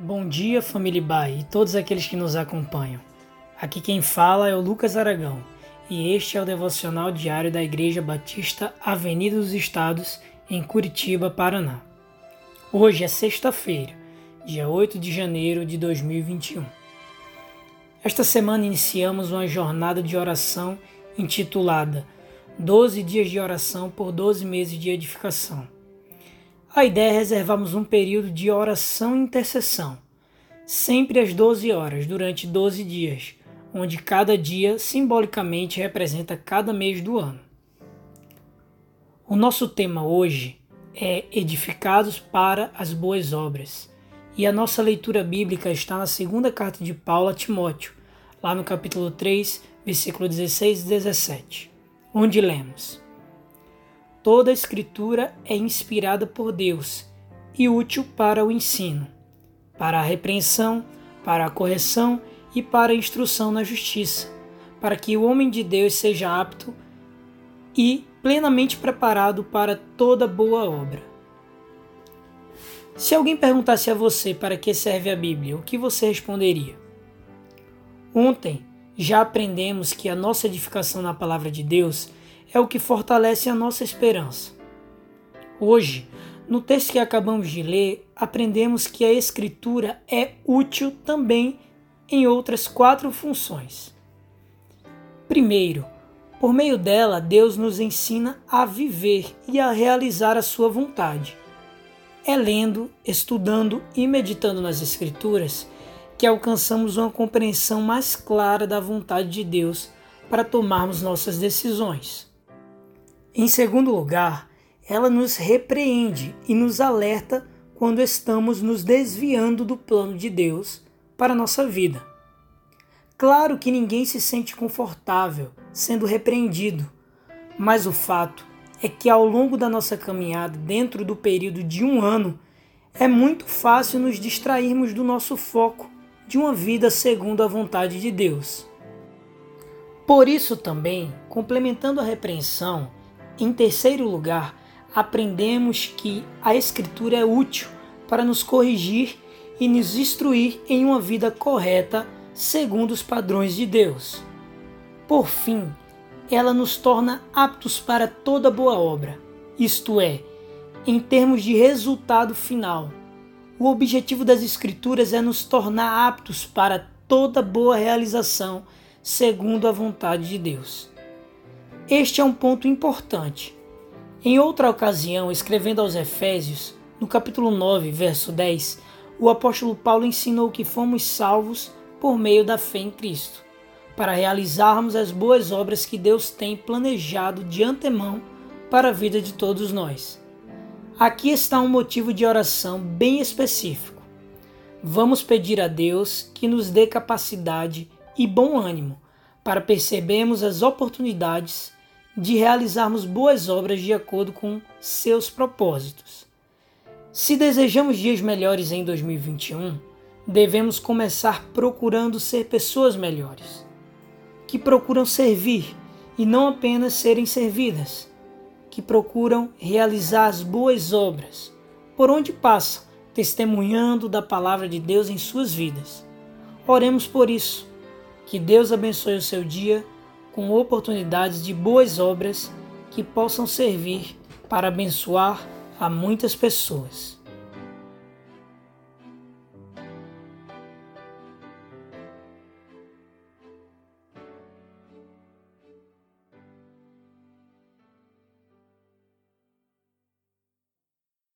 Bom dia, família Bai e todos aqueles que nos acompanham. Aqui quem fala é o Lucas Aragão e este é o devocional diário da Igreja Batista Avenida dos Estados, em Curitiba, Paraná. Hoje é sexta-feira, dia 8 de janeiro de 2021. Esta semana iniciamos uma jornada de oração intitulada 12 dias de oração por 12 meses de edificação. A ideia é reservarmos um período de oração e intercessão, sempre às 12 horas, durante 12 dias, onde cada dia simbolicamente representa cada mês do ano. O nosso tema hoje é Edificados para as Boas Obras, e a nossa leitura bíblica está na segunda carta de Paulo a Timóteo, lá no capítulo 3, versículo 16 e 17, onde lemos. Toda a Escritura é inspirada por Deus e útil para o ensino, para a repreensão, para a correção e para a instrução na justiça, para que o homem de Deus seja apto e plenamente preparado para toda boa obra. Se alguém perguntasse a você para que serve a Bíblia, o que você responderia? Ontem já aprendemos que a nossa edificação na palavra de Deus é o que fortalece a nossa esperança. Hoje, no texto que acabamos de ler, aprendemos que a Escritura é útil também em outras quatro funções. Primeiro, por meio dela, Deus nos ensina a viver e a realizar a sua vontade. É lendo, estudando e meditando nas Escrituras que alcançamos uma compreensão mais clara da vontade de Deus para tomarmos nossas decisões. Em segundo lugar, ela nos repreende e nos alerta quando estamos nos desviando do plano de Deus para a nossa vida. Claro que ninguém se sente confortável sendo repreendido, mas o fato é que ao longo da nossa caminhada, dentro do período de um ano, é muito fácil nos distrairmos do nosso foco de uma vida segundo a vontade de Deus. Por isso também, complementando a repreensão, em terceiro lugar, aprendemos que a Escritura é útil para nos corrigir e nos instruir em uma vida correta segundo os padrões de Deus. Por fim, ela nos torna aptos para toda boa obra, isto é, em termos de resultado final. O objetivo das Escrituras é nos tornar aptos para toda boa realização segundo a vontade de Deus. Este é um ponto importante. Em outra ocasião, escrevendo aos Efésios, no capítulo 9, verso 10, o apóstolo Paulo ensinou que fomos salvos por meio da fé em Cristo, para realizarmos as boas obras que Deus tem planejado de antemão para a vida de todos nós. Aqui está um motivo de oração bem específico. Vamos pedir a Deus que nos dê capacidade e bom ânimo para percebermos as oportunidades de realizarmos boas obras de acordo com seus propósitos. Se desejamos dias melhores em 2021, devemos começar procurando ser pessoas melhores, que procuram servir e não apenas serem servidas, que procuram realizar as boas obras por onde passam, testemunhando da palavra de Deus em suas vidas. Oremos por isso. Que Deus abençoe o seu dia com oportunidades de boas obras que possam servir para abençoar a muitas pessoas.